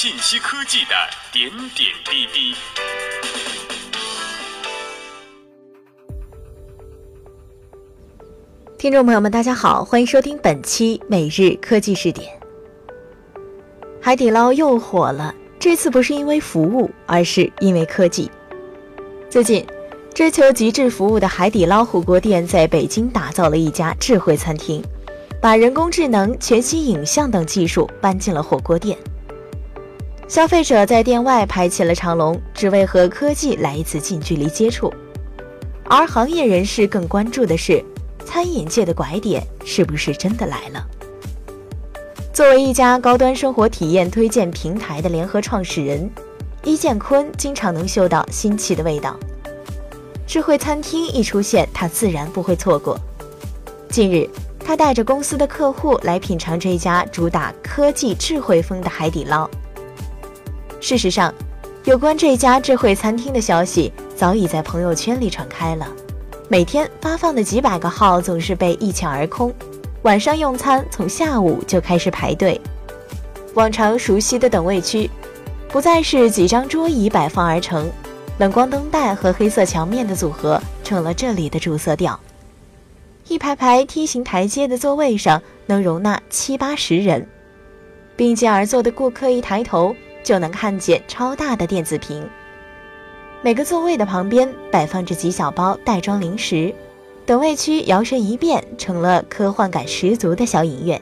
信息科技的点点滴滴。听众朋友们，大家好，欢迎收听本期每日科技视点。海底捞又火了，这次不是因为服务，而是因为科技。最近，追求极致服务的海底捞火锅店在北京打造了一家智慧餐厅，把人工智能、全息影像等技术搬进了火锅店。消费者在店外排起了长龙，只为和科技来一次近距离接触。而行业人士更关注的是，餐饮界的拐点是不是真的来了？作为一家高端生活体验推荐平台的联合创始人。伊建坤经常能嗅到新奇的味道，智慧餐厅一出现，他自然不会错过。近日，他带着公司的客户来品尝这家主打科技智慧风的海底捞。事实上，有关这家智慧餐厅的消息早已在朋友圈里传开了，每天发放的几百个号总是被一抢而空，晚上用餐从下午就开始排队。往常熟悉的等位区。不再是几张桌椅摆放而成，冷光灯带和黑色墙面的组合成了这里的主色调。一排排梯形台阶的座位上能容纳七八十人，并肩而坐的顾客一抬头就能看见超大的电子屏。每个座位的旁边摆放着几小包袋装零食，等位区摇身一变成了科幻感十足的小影院。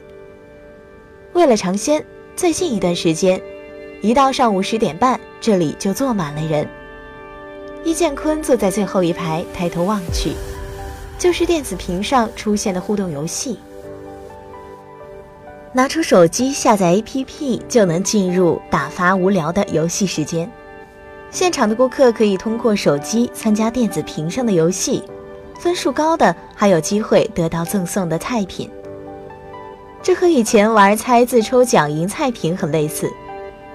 为了尝鲜，最近一段时间。一到上午十点半，这里就坐满了人。易建坤坐在最后一排，抬头望去，就是电子屏上出现的互动游戏。拿出手机下载 APP，就能进入打发无聊的游戏时间。现场的顾客可以通过手机参加电子屏上的游戏，分数高的还有机会得到赠送的菜品。这和以前玩猜字抽奖赢菜品很类似。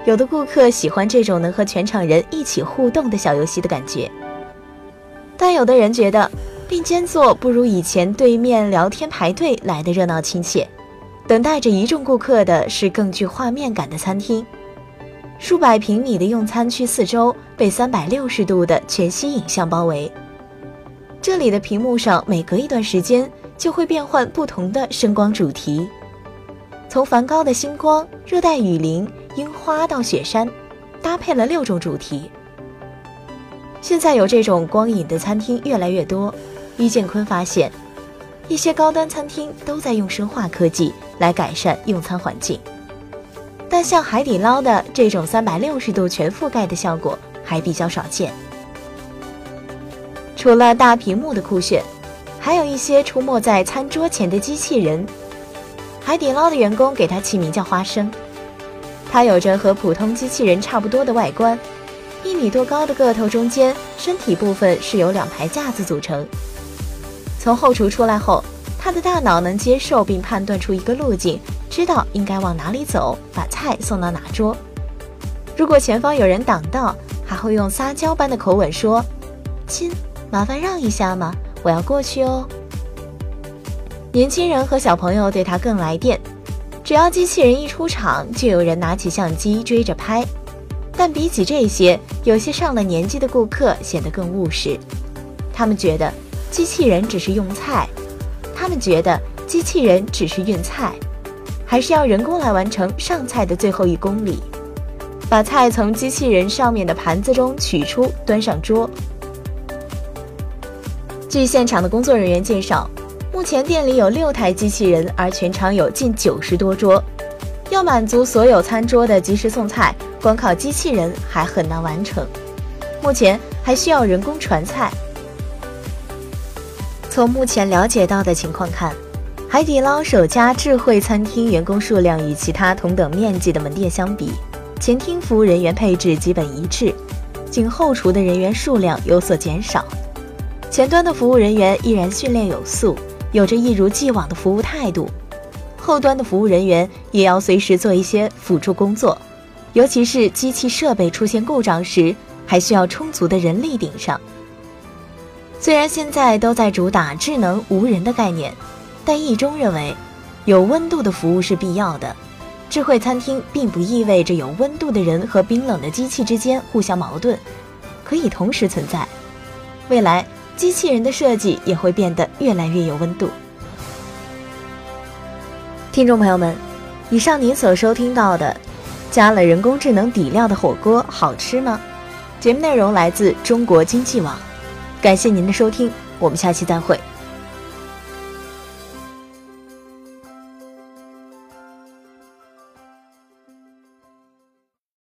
有的顾客喜欢这种能和全场人一起互动的小游戏的感觉，但有的人觉得并肩坐不如以前对面聊天排队来的热闹亲切。等待着一众顾客的是更具画面感的餐厅，数百平米的用餐区四周被三百六十度的全息影像包围，这里的屏幕上每隔一段时间就会变换不同的声光主题，从梵高的星光、热带雨林。樱花到雪山，搭配了六种主题。现在有这种光影的餐厅越来越多。易建坤发现，一些高端餐厅都在用生化科技来改善用餐环境，但像海底捞的这种三百六十度全覆盖的效果还比较少见。除了大屏幕的酷炫，还有一些出没在餐桌前的机器人。海底捞的员工给它起名叫“花生”。它有着和普通机器人差不多的外观，一米多高的个头中间，身体部分是由两排架子组成。从后厨出来后，他的大脑能接受并判断出一个路径，知道应该往哪里走，把菜送到哪桌。如果前方有人挡道，还会用撒娇般的口吻说：“亲，麻烦让一下嘛，我要过去哦。”年轻人和小朋友对他更来电。只要机器人一出场，就有人拿起相机追着拍。但比起这些，有些上了年纪的顾客显得更务实。他们觉得机器人只是用菜，他们觉得机器人只是运菜，还是要人工来完成上菜的最后一公里，把菜从机器人上面的盘子中取出，端上桌。据现场的工作人员介绍。目前店里有六台机器人，而全场有近九十多桌，要满足所有餐桌的及时送菜，光靠机器人还很难完成。目前还需要人工传菜。从目前了解到的情况看，海底捞首家智慧餐厅员工数量与其他同等面积的门店相比，前厅服务人员配置基本一致，仅后厨的人员数量有所减少，前端的服务人员依然训练有素。有着一如既往的服务态度，后端的服务人员也要随时做一些辅助工作，尤其是机器设备出现故障时，还需要充足的人力顶上。虽然现在都在主打智能无人的概念，但易中认为，有温度的服务是必要的，智慧餐厅并不意味着有温度的人和冰冷的机器之间互相矛盾，可以同时存在。未来，机器人的设计也会变得越来越有温度。听众朋友们，以上您所收听到的，加了人工智能底料的火锅好吃吗？节目内容来自中国经济网，感谢您的收听，我们下期再会。